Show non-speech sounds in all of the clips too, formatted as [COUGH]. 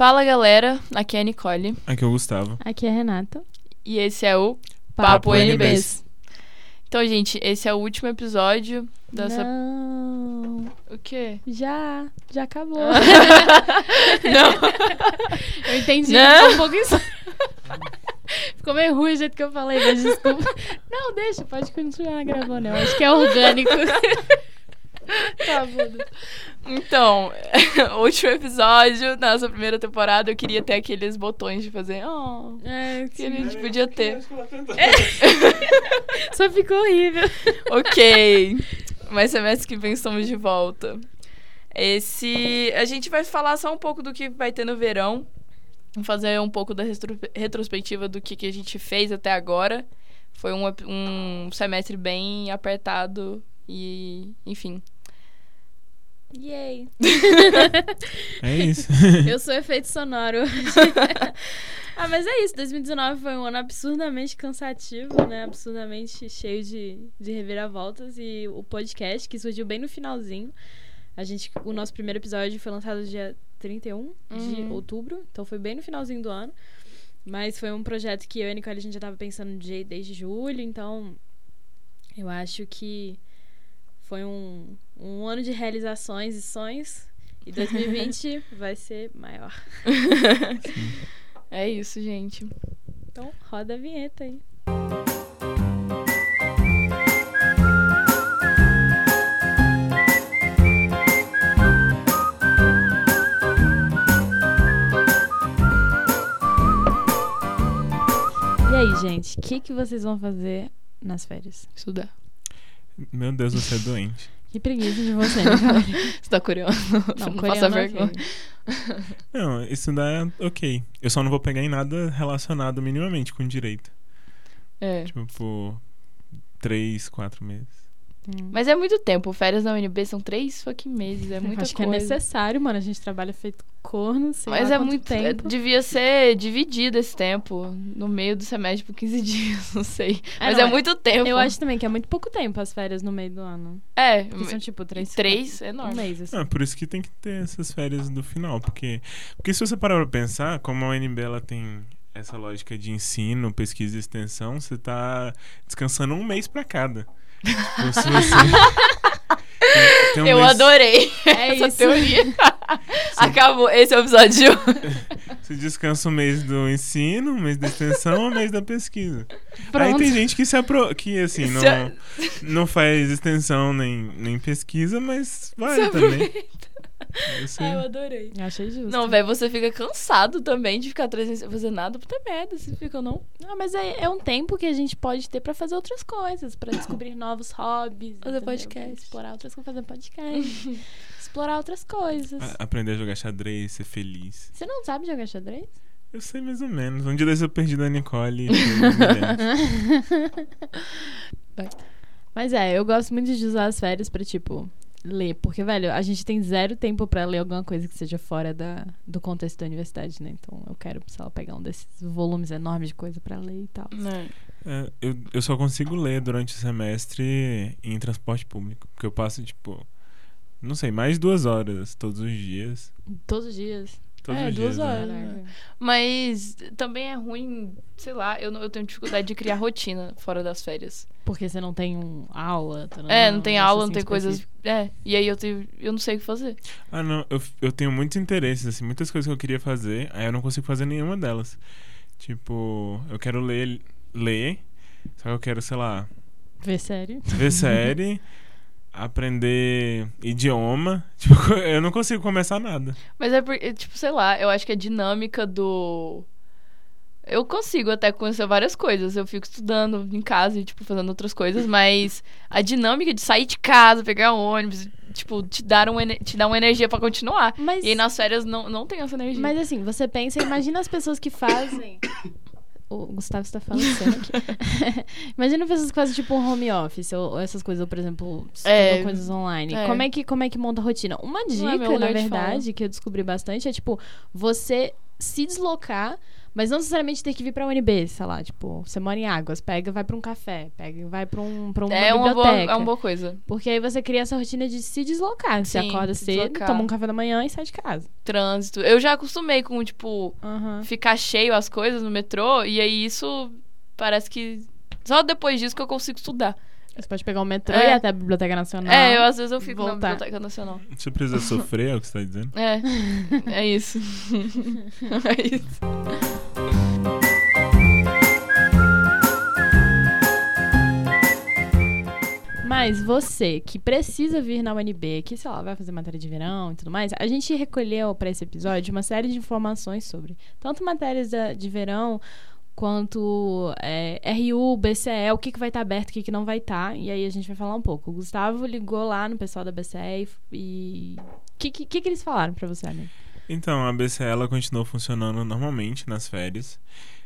Fala galera, aqui é a Nicole Aqui é o Gustavo. Aqui é a Renata. e esse é o Papo Papo, NBs. NBs. Então, gente, esse é o último episódio dessa. Não, O quê? já, já acabou. [LAUGHS] Não. [LAUGHS] eu entendi. Não. Ficou um pouco isso. Ficou meio ruim o jeito que eu falei, mas desculpa. Não, deixa, pode continuar gravando. Eu acho que é orgânico. [LAUGHS] [LAUGHS] tá, foda. Então, o [LAUGHS] último episódio da nossa primeira temporada, eu queria ter aqueles botões de fazer. Oh, É, que a gente podia ter. [LAUGHS] só ficou horrível. ok. Mas semestre que vem estamos de volta. Esse. A gente vai falar só um pouco do que vai ter no verão. Fazer um pouco da retro- retrospectiva do que, que a gente fez até agora. Foi um, um semestre bem apertado e, enfim. Yay. [LAUGHS] É isso. [LAUGHS] Eu sou efeito sonoro. [LAUGHS] ah, mas é isso. 2019 foi um ano absurdamente cansativo, né? Absurdamente cheio de, de reviravoltas. E o podcast, que surgiu bem no finalzinho. A gente, o nosso primeiro episódio foi lançado dia 31 de Uhum. outubro. Então foi bem no finalzinho do ano. Mas foi um projeto que eu e a Nicole a gente já tava pensando de- desde julho. Então eu acho que foi um, um ano de realizações e sonhos. E [LAUGHS] 2020 vai ser maior. [LAUGHS] É isso, gente. Então, roda a vinheta aí. E aí, gente, o que, que vocês vão fazer nas férias? Estudar. Meu Deus, você é doente. Que preguiça de você, Nicole. [LAUGHS] Você tá curioso? Não, Não, faça coreano, vergonha. ok. [LAUGHS] Não, estudar é ok. Eu só não vou pegar em nada relacionado minimamente com direito. É. Tipo, por três, quatro meses. Mas é muito tempo. Férias na UNB são três fucking meses. É [LAUGHS] muita Acho que coisa. é necessário, mano. A gente trabalha feito corno, sei Mas lá é muito. tempo. Devia ser dividido esse tempo. No meio do semestre por 15 [LAUGHS] dias, não sei. É, Mas não, é é- muito tempo. Eu acho também que é muito pouco tempo as férias no meio do ano. É. Que são tipo três, Três, é um enorme. mês, assim. Ah, por isso que tem que ter essas férias do final. Porque, porque se você parar pra pensar, como a UNB ela tem essa lógica de ensino, pesquisa e extensão, você tá descansando um mês pra cada. Tipo, se você... [LAUGHS] tem- tem Eu mês- adorei É [LAUGHS] essa isso. teoria. [LAUGHS] Acabou. Esse é o episódio. Você descansa um mês do ensino, um mês da extensão, um mês da pesquisa. Aí Pronto. tem gente que se apro... que assim, não, não faz extensão nem, nem pesquisa, mas vai Se também. Eu sei. Ah, eu adorei. Achei justo. Não, velho, você fica cansado também de ficar atrás sem fazer nada. Puta merda, você fica, não? Não, mas é, é um tempo que a gente pode ter pra fazer outras coisas, pra descobrir novos hobbies. Fazer entendeu? podcast. Explorar outras coisas, fazer podcast. [LAUGHS] explorar outras coisas. A- Aprender a jogar xadrez, ser feliz. Você não sabe jogar xadrez? Eu sei mais ou menos. Um dia desse eu perdi da Nicole. [LAUGHS] Mas é, eu gosto muito de usar as férias pra, tipo, ler. Porque, velho, a gente tem zero tempo pra ler alguma coisa que seja fora da, do contexto da universidade, né? Então eu quero, sei lá, pegar um desses volumes enormes de coisa pra ler e tal. Não. É, eu, eu só consigo ler durante o semestre em transporte público. Porque eu passo, tipo, não sei, mais de duas horas todos os dias. Todos os dias. Todos É, os duas dias. né? horas. Caraca. Mas também é ruim, sei lá, eu, não- eu tenho dificuldade de criar rotina [LAUGHS] fora das férias. Porque você não tem um aula. tá, é, não tem aula, não assim tem coisas. É, e aí eu, tenho, eu não sei o que fazer. Ah, não, eu, eu tenho muitos interesses, assim, muitas coisas que eu queria fazer, aí eu não consigo fazer nenhuma delas. Tipo, eu quero ler, ler, só que eu quero, sei lá, Ver sério. ver série, [LAUGHS] aprender idioma. [LAUGHS] Tipo, eu não consigo começar nada. Mas é porque, tipo, sei lá, eu acho que a dinâmica do. Eu consigo até conhecer várias coisas. Eu fico estudando em casa e, tipo, fazendo outras coisas, mas a dinâmica de sair de casa, pegar um ônibus, tipo, te dar, um, te dar uma energia pra continuar. Mas, E aí nas férias não, não tem essa energia. mas assim, você pensa, imagina as pessoas que fazem. [COUGHS] O Gustavo está falecendo aqui. [LAUGHS] imagina pessoas que fazem tipo um home office ou, ou essas coisas, ou, por exemplo, É. coisas online. É. Como, é que, como é que monta a rotina? Uma é dica, meu na verdade, que eu descobri bastante é tipo, você se deslocar, mas não necessariamente ter que vir pra UNB, sei lá, tipo, você mora em Águas, pega e vai pra um café, pega e vai pra, um, pra uma É uma, boa, biblioteca. é uma boa coisa. Porque aí você cria essa rotina de se deslocar. Você Sim, acorda se cedo, deslocar. toma um café da manhã e sai de casa. Trânsito. Eu já acostumei com, tipo, Aham. ficar cheio as coisas no metrô, e aí isso parece que. Só depois disso que eu consigo estudar. Você pode pegar o metrô É. e ir até a Biblioteca Nacional. É, eu às vezes eu fico na voltar. Biblioteca Nacional. Você precisa sofrer, é o que você tá dizendo? É, [LAUGHS] é isso. [LAUGHS] é isso. Mas você que precisa vir na UNB, que, sei lá, vai fazer matéria de verão e tudo mais, a gente recolheu para esse episódio uma série de informações sobre tanto matérias de verão quanto é, RU, BCE, o que, que vai estar aberto, o que, que não vai estar. E aí a gente vai falar um pouco. O Gustavo ligou lá no pessoal da BCE e. O que, que, que eles falaram pra você, amigo? Então, a BCE ela continuou funcionando normalmente nas férias.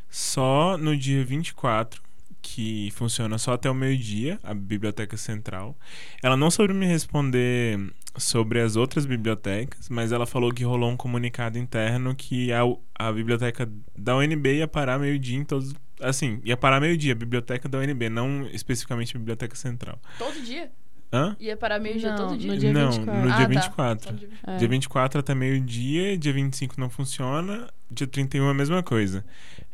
Só no dia 24, que funciona só até o meio-dia, a Biblioteca Central. Ela não soube me responder sobre as outras bibliotecas, mas ela falou que rolou um comunicado interno que a, a biblioteca da UNB ia parar meio-dia em todos. Assim, ia parar meio-dia, a biblioteca da UNB, não especificamente a Biblioteca Central. Todo dia? Hã? Ia parar meio-dia todo dia? no dia não, 24. no Ah, dia tá. 24. Todo dia. É. Dia 24 até meio-dia, dia 25 não funciona, dia 31 é a mesma coisa.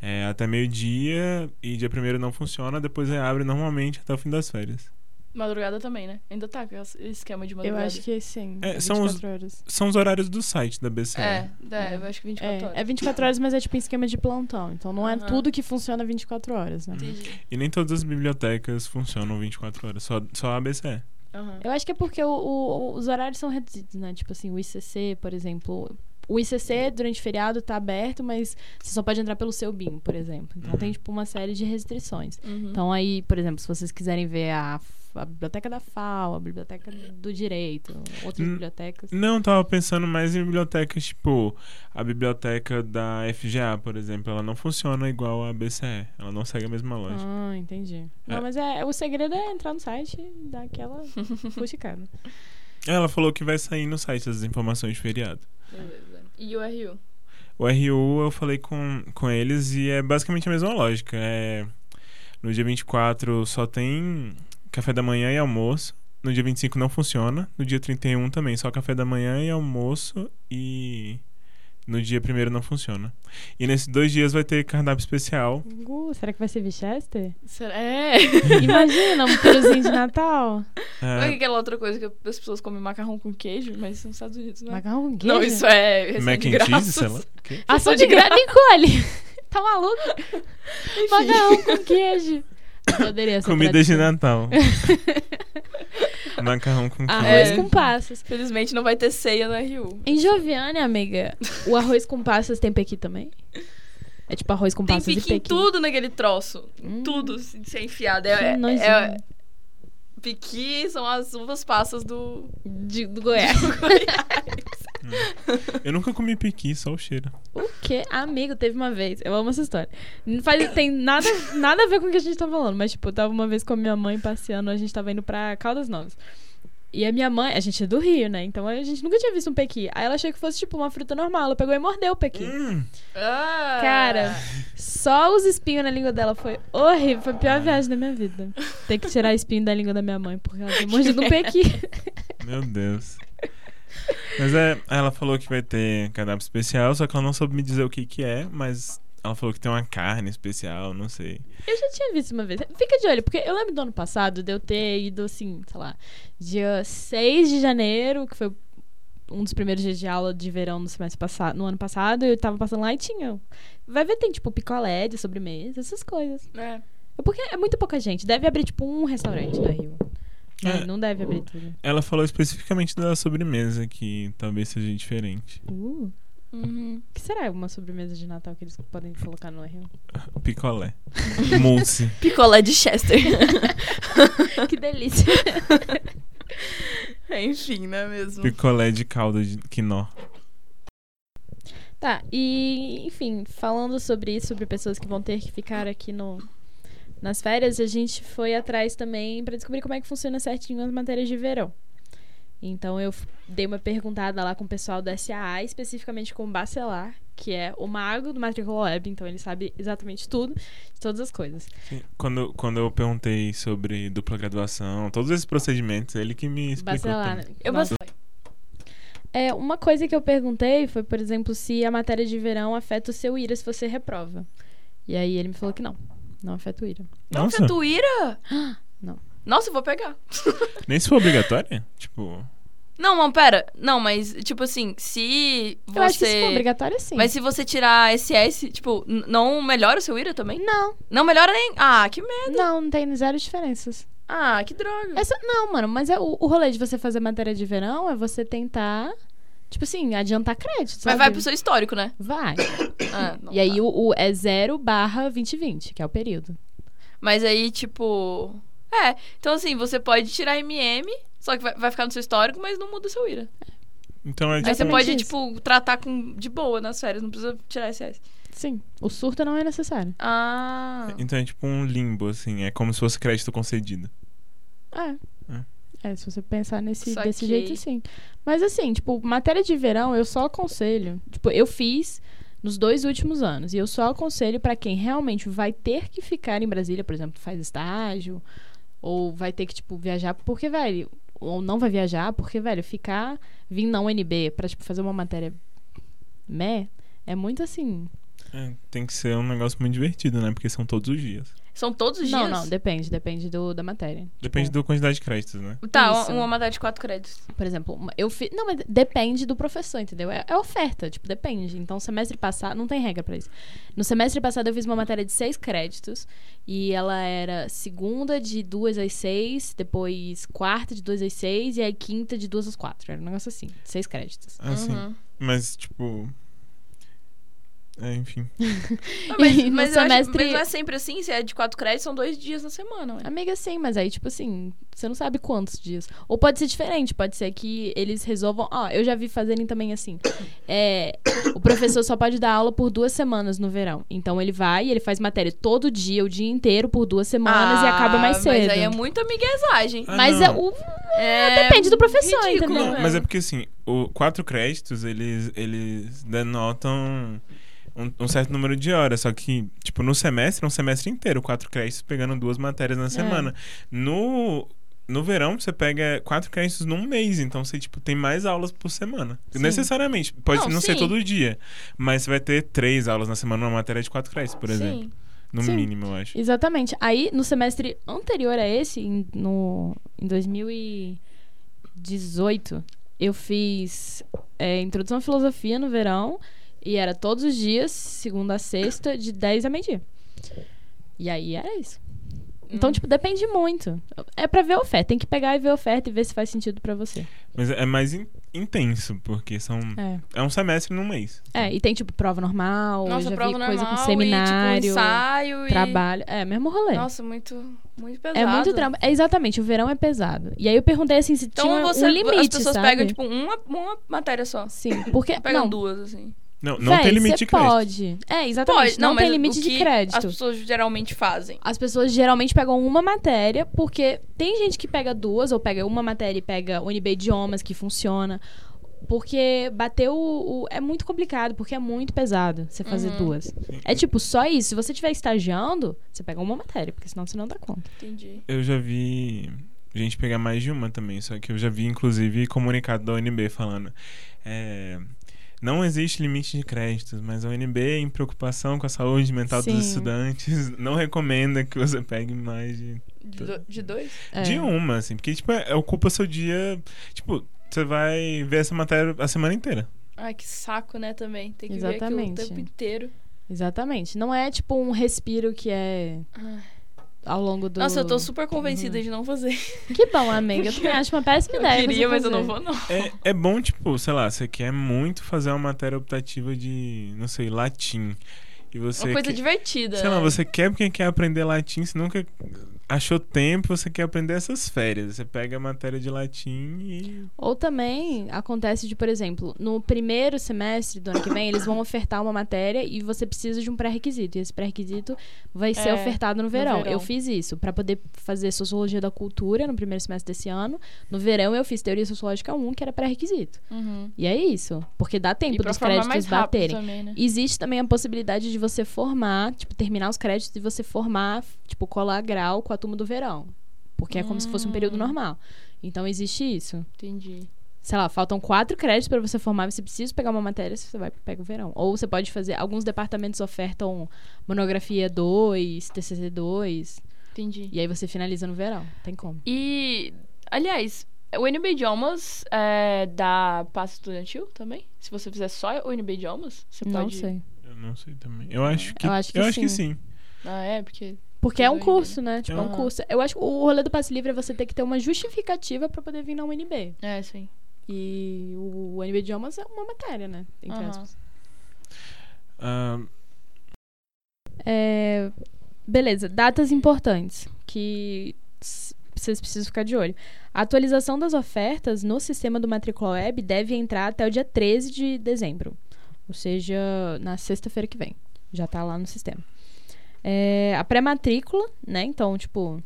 É, até meio-dia e dia 1 não funciona, depois reabre normalmente até o fim das férias. Madrugada também, né? Ainda tá com esse esquema de Eu madrugada. acho que sim. É, É, são os- 24 horas. São os horários do site da BCE. É, é, eu acho que 24 horas. É, é 24 horas, mas é tipo em esquema de plantão. Então não é Aham. tudo que funciona 24 horas, né? Entendi. E nem todas as bibliotecas funcionam 24 horas, só, só a BCE. Aham. Eu acho que é porque o- o- os horários são reduzidos, né? Tipo assim, o ICC, por exemplo. O ICC, durante o feriado, tá aberto, mas você só pode entrar pelo seu BIM, por exemplo. Então Uhum. tem, tipo, uma série de restrições. Uhum. Então aí, por exemplo, se vocês quiserem ver a, a biblioteca da FAO, a biblioteca do direito, outras Hum, bibliotecas. Não, tava pensando mais em bibliotecas tipo a biblioteca da FGA, por exemplo. Ela não funciona igual a BCE. Ela não segue a mesma lógica. Ah, entendi. É. Não, mas é, o segredo é entrar no site e dar aquela [LAUGHS] fuxicada. Ela falou que vai sair no site as informações de feriado. Beleza. E o RU? O RU eu falei com, com eles e é basicamente a mesma lógica. É, no dia 24 só tem café da manhã e almoço. No dia 25 não funciona. No dia 31 também, só café da manhã e almoço. E no dia 1 não funciona. E nesses dois dias vai ter cardápio especial. Uh, será que vai ser Winchester? Será? É. [LAUGHS] Imagina, um peruzinho de Natal. Não é É, aquela outra coisa que as pessoas comem macarrão com queijo, mas nos Estados Unidos, não é? Macarrão com queijo? Não, isso é. é mac and cheese, sei lá. Ação é de graça, Nicole! [LAUGHS] tá maluco? Macarrão com queijo. Poderia ser Comida de. Natal. [LAUGHS] Macarrão com queijo. Arroz É. com passas. Felizmente não vai ter ceia no RU. Em Joviane, amiga, o arroz com passas tem pequi também? É tipo arroz com Tem passas e em pequi. tudo naquele troço. Hum. Tudo se se enfiado. Que É, é, nojinho. é, piqui são as uvas passas do, De- do Goiás. [LAUGHS] do Goiás. [LAUGHS] Eu nunca comi piqui, só o cheiro. O quê? Amigo, teve uma vez. Eu amo essa história. Não faz, tem nada, nada a ver com o que a gente tá falando. Mas, tipo, eu tava uma vez com a minha mãe passeando. A gente tava indo pra Caldas Novas. E a minha mãe, a gente é do Rio, né? Então a gente nunca tinha visto um pequi. Aí ela achou que fosse, tipo, uma fruta normal. Ela pegou e mordeu o pequi. Hum, Ah. Cara, só os espinhos na língua dela foi horrível. Foi a pior viagem da minha vida. Ter que tirar espinho da língua da minha mãe, porque ela tinha mordido um [LAUGHS] pequi. meu Deus. Mas é, ela falou que vai ter cardápio especial, só que ela não soube me dizer o que que é, mas ela falou que tem uma carne especial, não sei. Eu já tinha visto uma vez. Fica de olho, porque eu lembro do ano passado de eu ter ido, assim, sei lá, dia 6 de janeiro, que foi um dos primeiros dias de aula de verão no semestre passado, no ano passado, eu tava passando lá e tinha. Vai ver, tem tipo picolé de sobremesa, essas coisas. É. É porque é muito pouca gente. Deve abrir, tipo, um restaurante da Rio. É. É, não deve abrir tudo. Ela falou especificamente da sobremesa, que talvez seja diferente. Uh. Uhum. O que será uma sobremesa de Natal que eles podem colocar no Rio? [LAUGHS] Picolé. [LAUGHS] Mousse. Picolé de Chester. [LAUGHS] que delícia. Enfim, não é mesmo? Picolé de calda de quinó. Tá, e enfim, falando sobre isso, sobre pessoas que vão ter que ficar aqui no nas férias, a gente foi atrás também pra descobrir como é que funciona certinho as matérias de verão. Então eu dei uma perguntada lá com o pessoal do SAA, especificamente com o Bacelar, que é o mago do Matrícula Web, então ele sabe exatamente tudo, de todas as coisas. Sim, Quando, quando eu perguntei sobre dupla graduação, todos esses procedimentos, ele que me explicou. Bacelar. também. Eu vou... É, uma coisa que eu perguntei foi, por exemplo, se a matéria de verão afeta o seu IRA se você reprova. E aí ele me falou que não, não afeta o IRA. Não, Nossa, Fetuíra? [GASPS] Não. Nossa, eu vou pegar. [LAUGHS] nem se for obrigatória? Tipo, Não, não, pera. Não, mas, tipo assim, se você... Eu acho que se for obrigatório, sim. Mas se você tirar SS, tipo, n- não melhora o seu IRA também? Não, Não melhora nem... Ah, que merda. não, não tem zero diferenças. Ah, que droga. Essa, não, mano, mas é o, o rolê de você fazer matéria de verão é você tentar, tipo assim, adiantar crédito, Mas sabe? vai pro seu histórico, né? Vai. [COUGHS] Ah, não e aí tá. o, o é 0 barra 2020, que é o período. Mas aí, tipo... É, então assim, você pode tirar MM, só que vai, vai ficar no seu histórico, mas não muda o seu IRA. então é Aí você pode, isso. tipo, tratar com, de boa nas férias, não precisa tirar SS. Sim. O surto não é necessário. Ah... Então é tipo um limbo, assim. É como se fosse crédito concedido. É. É. É, se você pensar nesse, desse jeito, sim. Mas assim, tipo, matéria de verão eu só aconselho. Tipo, eu fiz nos dois últimos anos. E eu só aconselho pra quem realmente vai ter que ficar em Brasília, por exemplo, faz estágio, ou vai ter que, tipo, viajar, porque, velho, ou não vai viajar, porque, velho, ficar, vir na UNB pra, tipo, fazer uma matéria meh, é muito assim. É, tem que ser um negócio muito divertido, né? Porque são todos os dias. São todos os Não, dias? não, depende, depende do, da matéria. Depende Tipo, da quantidade de créditos, né? Tá, Isso. uma matéria de quatro créditos. Por exemplo, eu fiz. Não, mas depende do professor, entendeu? É, é oferta, tipo, depende. Então, semestre passado. Não tem regra pra isso. No semestre passado, eu fiz uma matéria de seis créditos. E ela era segunda de duas às seis, depois quarta de duas às seis, e aí quinta de duas às quatro. Era um negócio assim, seis créditos. Assim. Uhum. Mas, tipo. É, enfim. [LAUGHS] Não, mas, mas eu acho- semestre- mas não é sempre assim, se é de quatro créditos, são dois dias na semana, ué. Amiga, sim, mas aí, tipo assim, você não sabe quantos dias. Ou pode ser diferente, pode ser que eles resolvam. Ó, eu já vi fazerem também assim. É, o professor só pode dar aula por duas semanas no verão. Então ele vai e ele faz matéria todo dia, o dia inteiro, por duas semanas e acaba mais cedo. Ah, Mas aí é muito amiguezagem. Ah, Mas não. é o. É depende do professor, ridículo, entendeu? né? Mas é porque, assim, o quatro créditos, eles, eles denotam um, um certo número de horas. Só que, tipo, no semestre, é um semestre inteiro, quatro créditos pegando duas matérias É. na semana. No, no verão, você pega quatro créditos num mês. Então, você, tipo, tem mais aulas por semana. Sim. Necessariamente. Pode Não, não, ser todo dia. Mas você vai ter três aulas na semana numa matéria de quatro créditos, por exemplo. Sim. No Sim. mínimo, eu acho. Exatamente. Aí, no semestre anterior a esse, em, no, em 2018, eu fiz é, Introdução à Filosofia no verão. E era todos os dias, segunda a sexta, de 10 a meio-dia. E aí era isso. Então, Hum. tipo, depende muito. É pra ver a oferta. Tem que pegar e ver a oferta e ver se faz sentido pra você. Mas é mais in- intenso, porque são. É. É um semestre num mês. É, e tem, tipo, prova normal. Nossa, já prova vi normal coisa com e, seminário, tipo, ensaio e... trabalho. É, mesmo rolê. Nossa, muito, muito pesado. É muito trampo. É exatamente, o verão é pesado. E aí eu perguntei assim se Então tinha você, um limite, as pessoas sabe? pegam, tipo, uma, uma matéria só. Sim, porque Pegam não, duas, assim. Não, não véi, tem limite de crédito. pode. É, exatamente, Pode, não, mas tem o limite de crédito. As pessoas geralmente fazem. As pessoas geralmente pegam uma matéria, porque tem gente que pega duas, ou pega uma matéria e pega UNB Idiomas, que funciona. Porque bater o, o- É muito complicado, porque é muito pesado você fazer Uhum. duas. É tipo, só isso. Se você estiver estagiando, você pega uma matéria, porque senão você não dá conta. Entendi. Eu já vi gente pegar mais de uma também, só que eu já vi, inclusive, comunicado da UNB falando. é, não existe limite de créditos, mas a UNB, em preocupação com a saúde mental Sim. dos estudantes, [LAUGHS] não recomenda que você pegue mais de, De, do- de dois? É. de uma, assim, porque, tipo, é, ocupa seu dia. Tipo, você vai ver essa matéria a semana inteira. Ai, que saco, né, também. Tem que ver aquilo o Exatamente. tempo inteiro. Exatamente. Não é tipo um respiro que é Ai. Ao longo do. Nossa, eu tô super convencida de não fazer. [LAUGHS] Que bom, amiga. Eu também acho uma péssima Eu ideia. queria, você mas eu não vou, não. É, é bom, tipo, sei lá, você quer muito fazer uma matéria optativa de, não sei, latim. E você Uma coisa quer- divertida. Sei lá, né? você quer porque quer aprender latim, você nunca achou tempo, você quer aprender essas férias. Você pega a matéria de latim e. Ou também acontece de, por exemplo, no primeiro semestre do ano que vem, eles vão [COUGHS] ofertar uma matéria e você precisa de um pré-requisito. E esse pré-requisito vai ser É, ofertado no verão. verão. Eu fiz isso para poder fazer sociologia da cultura no primeiro semestre desse ano. No verão eu fiz teoria sociológica 1, que era pré-requisito. Uhum. E é isso, porque dá tempo dos créditos baterem. também, né? Existe também a possibilidade de você formar, tipo, terminar os créditos e você formar, tipo, colar grau com a turma do verão. Porque é como se fosse um período Hum. normal. Então existe isso. Entendi. Sei lá, faltam quatro créditos para você formar, você precisa pegar uma matéria, você vai pega o verão. Ou você pode fazer, alguns departamentos ofertam monografia 2, TCC 2, Entendi. e aí você finaliza no verão. Tem como. E, aliás, o NB Idiomas é, dá passe estudantil também? Se você fizer só o NB Idiomas, você Não pode... sei. Eu não sei também. Eu acho que, Eu acho que eu acho que sim. sim. Ah, é? Porque... Porque é um curso, né? Tipo, é um curso. Eu acho que o rolê do passe livre é você ter que ter uma justificativa para poder vir na UNB. É, sim. E o, o NB Idiomas é uma matéria, né? Entre aspas. Ah, É, beleza, datas importantes que vocês precisam ficar de olho. A atualização das ofertas no sistema do Matrícula Web deve entrar até o dia 13 de dezembro. Ou seja, na sexta-feira que vem. Já tá lá no sistema. É, a pré-matrícula, né? Então, tipo.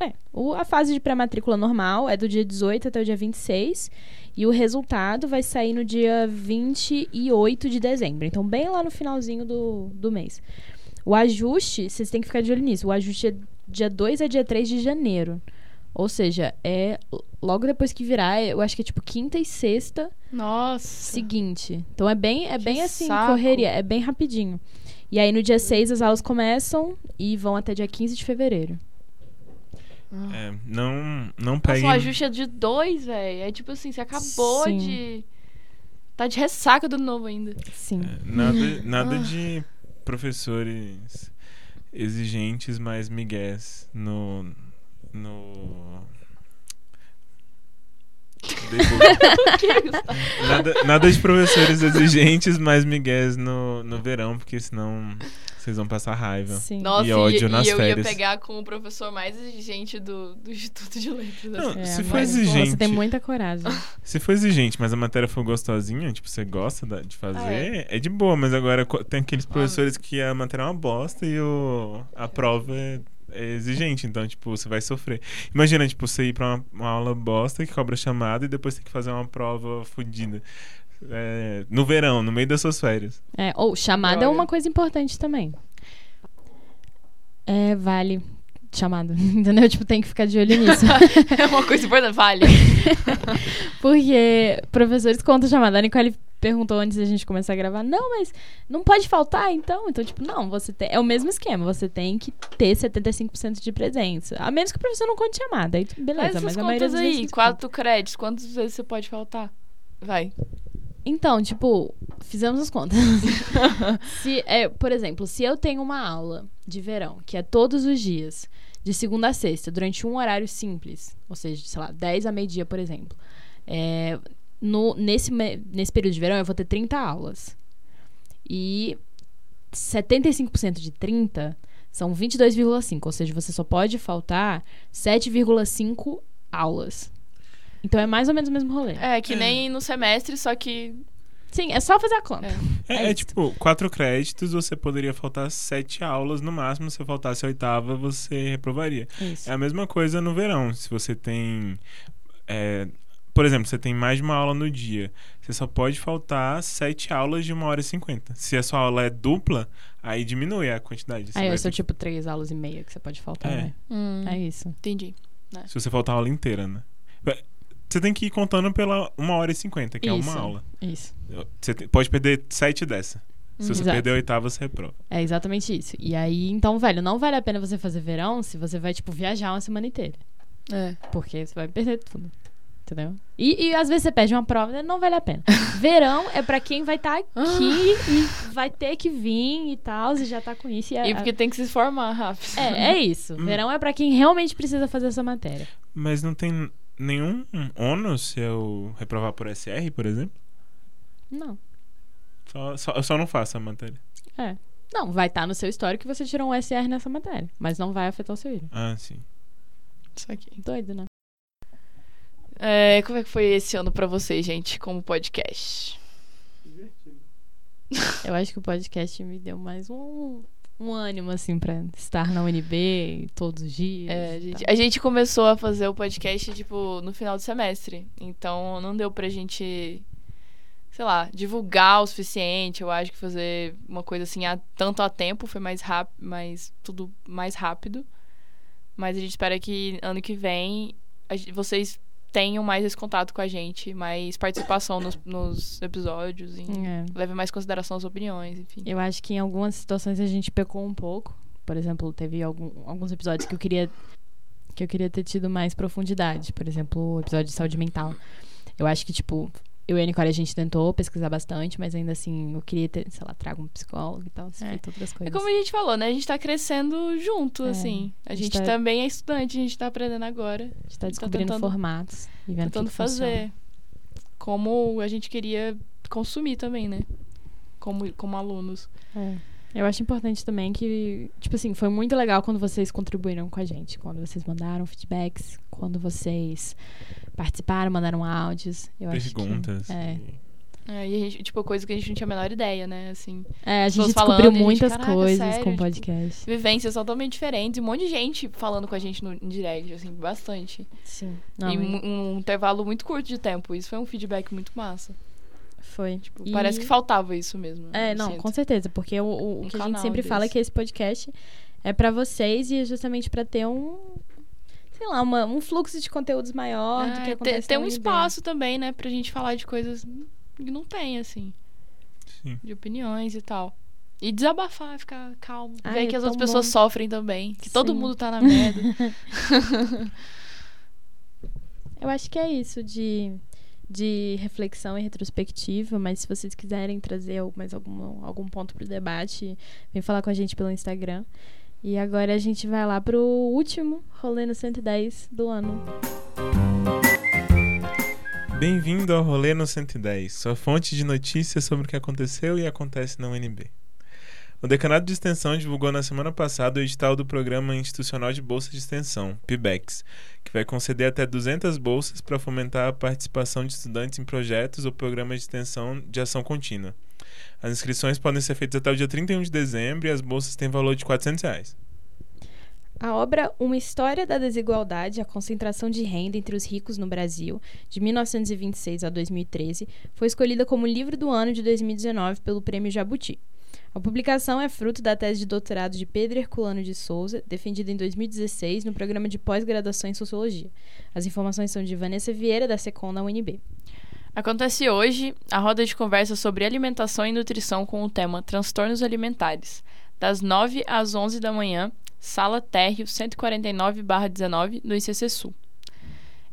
É, o- a fase de pré-matrícula normal é do dia 18 até o dia 26. E o resultado vai sair no dia 28 de dezembro. Então, bem lá no finalzinho do, do mês. O ajuste, vocês têm que ficar de olho nisso. O ajuste é dia 2 a dia 3 de janeiro. Ou seja, é logo depois que virar, eu acho que é tipo quinta e sexta Nossa. seguinte. Então é bem, é Que bem assim, saco. correria, é bem rapidinho. E aí no dia 6 as aulas começam e vão até dia 15 de fevereiro. é, não, não Nossa, peguem. o ajuste é de dois, velho. É tipo assim, você acabou Sim. de... Tá de ressaca do novo ainda. Sim. É, nada [LAUGHS] nada Ah. de professores exigentes, mas migués no. no. [LAUGHS] nada, nada de professores exigentes, mas migués no, no verão, porque senão vocês vão passar raiva. Sim. Nossa, E ódio e, nas e eu férias. ia pegar com o professor mais exigente do, do Instituto de Letras. Não, assim. É, se for exigente. Você tem muita coragem. [LAUGHS] Se for exigente, mas a matéria for gostosinha, tipo, você gosta de fazer, é. de boa, mas agora tem aqueles professores que a matéria é uma bosta e o, a prova é, é exigente, então, tipo, você vai sofrer. Imagina, tipo, você ir pra uma, uma aula bosta que cobra chamada e depois tem que fazer uma prova fodida. É, no verão, no meio das suas férias. É, ou chamada é Droga. uma coisa importante também. É, vale chamada, [LAUGHS] entendeu? Tipo, tem que ficar de olho nisso. [LAUGHS] É uma coisa importante, vale. [LAUGHS] Porque professores contam chamada. A Nicole perguntou antes da gente começar a gravar. Não, mas não pode faltar, então? Então, tipo, não, você tem... É o mesmo esquema. Você tem que ter 75% de presença. A menos que o professor não conte chamada. Aí, beleza, Faz mas essas a maioria das vezes... aí, eles quatro créditos, quantas vezes você pode faltar? Vai. Então, tipo, fizemos as contas. se, é, por exemplo, se eu tenho uma aula de verão, que é todos os dias, de segunda a sexta, durante um horário simples, ou seja, sei lá, 10 a meio-dia, por exemplo, é, no, nesse, nesse período de verão eu vou ter 30 aulas. E 75% de 30 são 22,5, ou seja, você só pode faltar 7,5 aulas. Então é mais ou menos o mesmo rolê. É, que É. nem no semestre, só que. Sim, é só fazer a conta. É. É, É é tipo, quatro créditos, você poderia faltar sete aulas no máximo. Se faltasse a oitava, você reprovaria. Isso. É a mesma coisa no verão. Se você tem. é, por exemplo, você tem mais de uma aula no dia. Você só pode faltar sete aulas de uma hora e cinquenta. Se a sua aula é dupla, aí diminui a quantidade. Aí ter- tipo três aulas e meia que você pode faltar, É. né? Hum, É isso. Entendi. Se você faltar a aula inteira, né? Você tem que ir contando pela uma hora e cinquenta, que é Isso. uma aula. Isso. Você te- pode perder sete dessa. Se você Exato. perder a oitava, você reprova. É exatamente isso. E aí, então, velho, não vale a pena você fazer verão se você vai, tipo, viajar uma semana inteira. É. Porque você vai perder tudo. Entendeu? E, e às vezes você perde uma prova, né? não vale a pena. [LAUGHS] Verão é pra quem vai estar aqui e vai ter que vir e tal, e já tá com isso. E, é- E porque tem que se formar rápido. é, é isso. Hum. Verão é pra quem realmente precisa fazer essa matéria. Mas não tem nenhum ônus se eu reprovar por SR, por exemplo? Não. Só, só- eu só não faço a matéria. É. Não, vai estar no seu histórico que você tirou um SR nessa matéria. Mas não vai afetar o seu IRA. Ah, sim. Isso aqui. Doido, né? É, como é que foi esse ano pra vocês, gente, como podcast? Eu acho que o podcast me deu mais um, um ânimo, assim, pra estar na UNB todos os dias. É, a, gente, a gente começou a fazer o podcast, tipo, no final do semestre. Então, não deu pra gente, sei lá, divulgar o suficiente. Eu acho que fazer uma coisa assim, a, tanto a tempo, foi mais rápido, mais, tudo mais rápido. Mas a gente espera que ano que vem a vocês tenham mais esse contato com a gente, mais participação nos, nos episódios, e É. leve mais consideração as opiniões, enfim. Eu acho que em algumas situações a gente pecou um pouco. Por exemplo, teve algum- alguns episódios que eu queria que eu queria ter tido mais profundidade. Por exemplo, o episódio de saúde mental. Eu acho que, tipo, eu e a Nicole a gente tentou pesquisar bastante, mas ainda assim eu queria ter, sei lá, trago um psicólogo e tal, É. outras É coisas. como a gente falou, né? A gente tá crescendo junto, É, assim. A a gente gente tá- também é estudante, a gente tá aprendendo agora. A gente tá tá descobrindo tentando- formatos e vendo que tentando que funciona. fazer como a gente queria consumir também, né? Como, como alunos. É. Eu acho importante também que, tipo assim, foi muito legal quando vocês contribuíram com a gente, quando vocês mandaram feedbacks, quando vocês participaram, mandaram áudios. Eu acho que- Perguntas. é. e- É, e a gente, tipo, coisa que a gente não tinha a menor ideia, né? Assim, É, a gente falando descobriu e a gente, muitas "Caraca, coisas sério?" com o Tipo, podcast. vivências totalmente diferentes. e Um monte de gente falando com a gente no em direct, assim, bastante. Sim. e Não, mu- um intervalo muito curto de tempo. Isso foi um feedback muito massa. Foi. Tipo, E- Parece que faltava isso mesmo. É, não, sinto. com certeza, porque o, o, o Um que a gente sempre fala é desse. que esse podcast é pra vocês e é justamente pra ter um sei lá, uma- um fluxo de conteúdos maior do É, que ter- acontece ter na um espaço também, né? Pra gente falar de coisas que não tem, assim. Sim. De opiniões e tal. E desabafar, ficar calmo. Ai, ver é que as outras pessoas bom. sofrem também. Que todo Sim. mundo tá na [LAUGHS] merda. Eu acho que é isso de, de reflexão e retrospectiva, mas se vocês quiserem trazer mais algum, algum ponto pro debate, vem falar com a gente pelo Instagram. E agora a gente vai lá pro último rolê no 110 do ano. Bem-vindo ao Rolê no 110, sua fonte de notícias sobre o que aconteceu e acontece na UNB. O Decanato de Extensão divulgou na semana passada o edital do Programa Institucional de Bolsa de Extensão, PIBEX, que vai conceder até 200 bolsas para fomentar a participação de estudantes em projetos ou programas de extensão de ação contínua. As inscrições podem ser feitas até o dia 31 de dezembro e as bolsas têm valor de 400 reais. A obra Uma História da Desigualdade a Concentração de Renda entre os Ricos no Brasil, de 1926 a 2013, foi escolhida como livro do ano de 2019 pelo Prêmio Jabuti. A publicação é fruto da tese de doutorado de Pedro Herculano de Souza, defendida em 2016 no programa de pós-graduação em Sociologia. As informações são de Vanessa Vieira, da SECOM da UNB. Acontece hoje a roda de conversa sobre alimentação e nutrição com o tema Transtornos Alimentares, das 9 às 11 da manhã, Sala Térreo 149-19, no ICC Sul.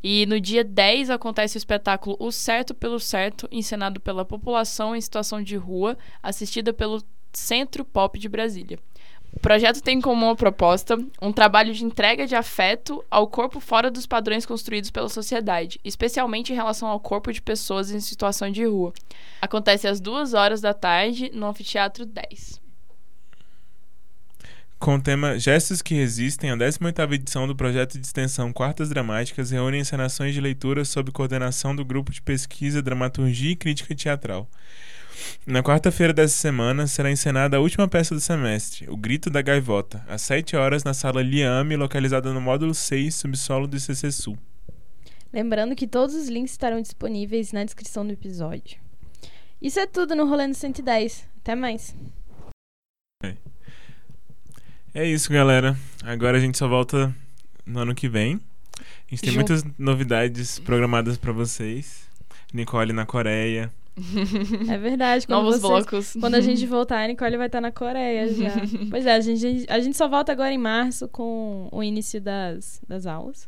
E no dia 10 acontece o espetáculo O Certo pelo Certo, encenado pela população em situação de rua, assistida pelo Centro Pop de Brasília. O projeto tem como proposta um trabalho de entrega de afeto ao corpo fora dos padrões construídos pela sociedade, especialmente em relação ao corpo de pessoas em situação de rua. Acontece às duas horas da tarde no Anfiteatro 10. Com o tema Gestos que Resistem, a 18ª edição do projeto de extensão Quartas Dramáticas reúne encenações de leitura sob coordenação do Grupo de Pesquisa, Dramaturgia e Crítica Teatral. Na quarta-feira dessa semana será encenada a última peça do semestre, O Grito da Gaivota, às 7 horas na sala Liame, localizada no módulo 6, subsolo do ICC Sul. Lembrando que todos os links estarão disponíveis na descrição do episódio. Isso é tudo no Rolê no 110. Até mais. É isso, galera. Agora a gente só volta no ano que vem. A gente tem Jun- muitas novidades programadas pra vocês. Nicole na Coreia. [LAUGHS] É verdade. Quando Novos vocês- blocos. Quando a gente [LAUGHS] voltar, a Nicole vai estar na Coreia já. [LAUGHS] pois é, a gente, a gente só volta agora em março com o início das, das aulas.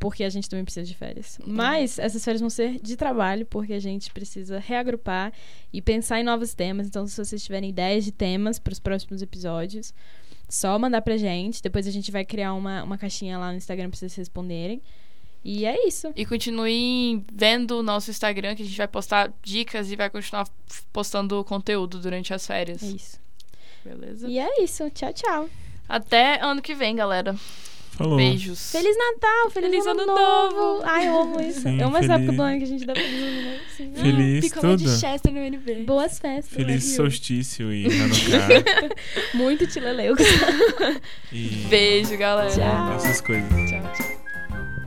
Porque a gente também precisa de férias. Mas essas férias vão ser de trabalho, porque a gente precisa reagrupar e pensar em novos temas. Então, se vocês tiverem ideias de temas para os próximos episódios, só mandar pra gente. Depois a gente vai criar uma, uma caixinha lá no Instagram pra vocês responderem. E é isso. E continuem vendo o nosso Instagram, que a gente vai postar dicas e vai continuar postando conteúdo durante as férias. É isso. Beleza? E é isso. Tchau, tchau. Até ano que vem, galera. Falou. Beijos. Feliz Natal, feliz, Feliz ano, ano novo. novo. Ai, eu amo isso. Sim, eu amo essa feliz- época do ano que a gente dá feliz ano novo. Sim. Ah, [LAUGHS] Feliz de tudo. Chester no NB. Boas festas. Feliz Rio. solstício e [LAUGHS] Hanukkah. Muito tileleu. e Beijo, galera. Tchau. essas coisas. Tchau, tchau.